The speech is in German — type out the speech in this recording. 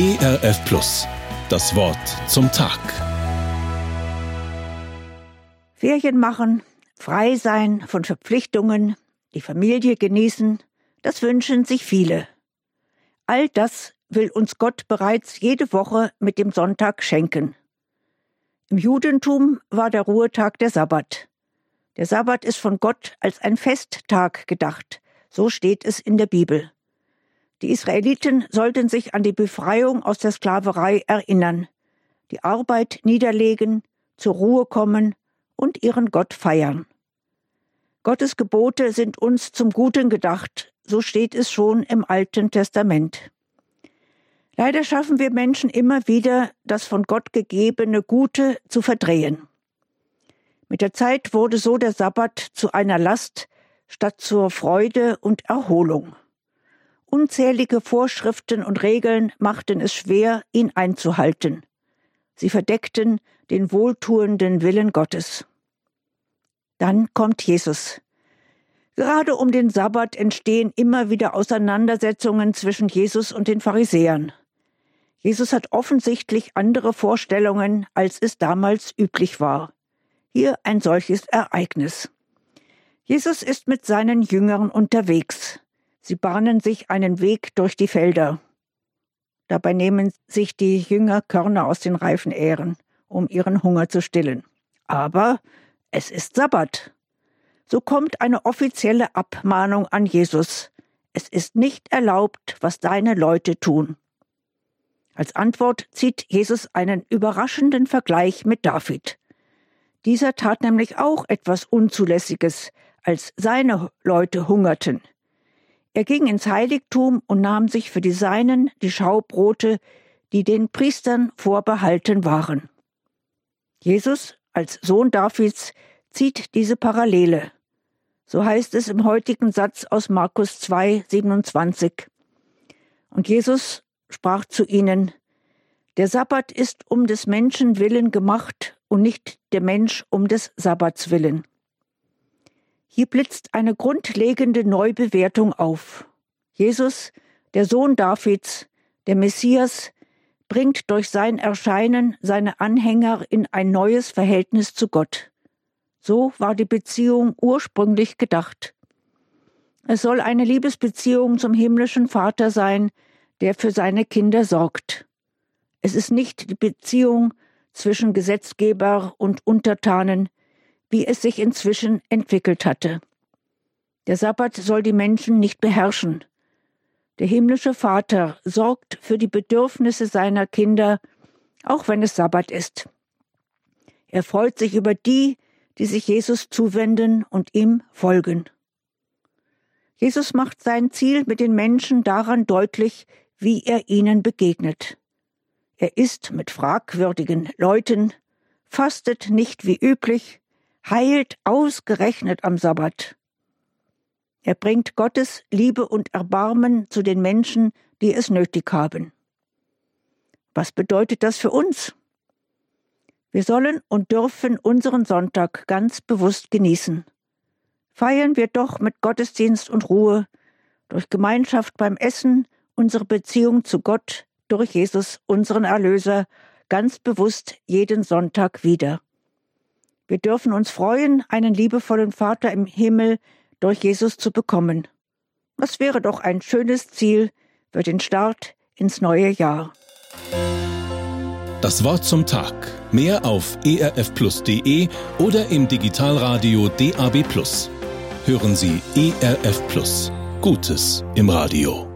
ERF Plus. Das Wort zum Tag. Ferien machen, frei sein von Verpflichtungen, die Familie genießen, das wünschen sich viele. All das will uns Gott bereits jede Woche mit dem Sonntag schenken. Im Judentum war der Ruhetag der Sabbat. Der Sabbat ist von Gott als ein Festtag gedacht, so steht es in der Bibel. Die Israeliten sollten sich an die Befreiung aus der Sklaverei erinnern, die Arbeit niederlegen, zur Ruhe kommen und ihren Gott feiern. Gottes Gebote sind uns zum Guten gedacht, so steht es schon im Alten Testament. Leider schaffen wir Menschen immer wieder, das von Gott gegebene Gute zu verdrehen. Mit der Zeit wurde so der Sabbat zu einer Last statt zur Freude und Erholung. Unzählige Vorschriften und Regeln machten es schwer, ihn einzuhalten. Sie verdeckten den wohltuenden Willen Gottes. Dann kommt Jesus. Gerade um den Sabbat entstehen immer wieder Auseinandersetzungen zwischen Jesus und den Pharisäern. Jesus hat offensichtlich andere Vorstellungen, als es damals üblich war. Hier ein solches Ereignis. Jesus ist mit seinen Jüngern unterwegs. Sie bahnen sich einen Weg durch die Felder. Dabei nehmen sich die Jünger Körner aus den Reifenähren, um ihren Hunger zu stillen. Aber es ist Sabbat. So kommt eine offizielle Abmahnung an Jesus. Es ist nicht erlaubt, was deine Leute tun. Als Antwort zieht Jesus einen überraschenden Vergleich mit David. Dieser tat nämlich auch etwas Unzulässiges, als seine Leute hungerten. Er ging ins Heiligtum und nahm sich für die Seinen die Schaubrote, die den Priestern vorbehalten waren. Jesus als Sohn Davids zieht diese Parallele. So heißt es im heutigen Satz aus Markus 2, 27. Und Jesus sprach zu ihnen, der Sabbat ist um des Menschen willen gemacht und nicht der Mensch um des Sabbats willen. Hier blitzt eine grundlegende Neubewertung auf. Jesus, der Sohn Davids, der Messias, bringt durch sein Erscheinen seine Anhänger in ein neues Verhältnis zu Gott. So war die Beziehung ursprünglich gedacht. Es soll eine Liebesbeziehung zum himmlischen Vater sein, der für seine Kinder sorgt. Es ist nicht die Beziehung zwischen Gesetzgeber und Untertanen, wie es sich inzwischen entwickelt hatte. Der Sabbat soll die Menschen nicht beherrschen. Der himmlische Vater sorgt für die Bedürfnisse seiner Kinder, auch wenn es Sabbat ist. Er freut sich über die, die sich Jesus zuwenden und ihm folgen. Jesus macht sein Ziel mit den Menschen daran deutlich, wie er ihnen begegnet. Er isst mit fragwürdigen Leuten, fastet nicht wie üblich, heilt ausgerechnet am Sabbat. Er bringt Gottes Liebe und Erbarmen zu den Menschen, die es nötig haben. Was bedeutet das für uns? Wir sollen und dürfen unseren Sonntag ganz bewusst genießen. Feiern wir doch mit Gottesdienst und Ruhe, durch Gemeinschaft beim Essen, unsere Beziehung zu Gott, durch Jesus, unseren Erlöser, ganz bewusst jeden Sonntag wieder. Wir dürfen uns freuen, einen liebevollen Vater im Himmel durch Jesus zu bekommen. Das wäre doch ein schönes Ziel für den Start ins neue Jahr. Das Wort zum Tag. Mehr auf erfplus.de oder im Digitalradio DAB. Hören Sie ERF Plus. Gutes im Radio.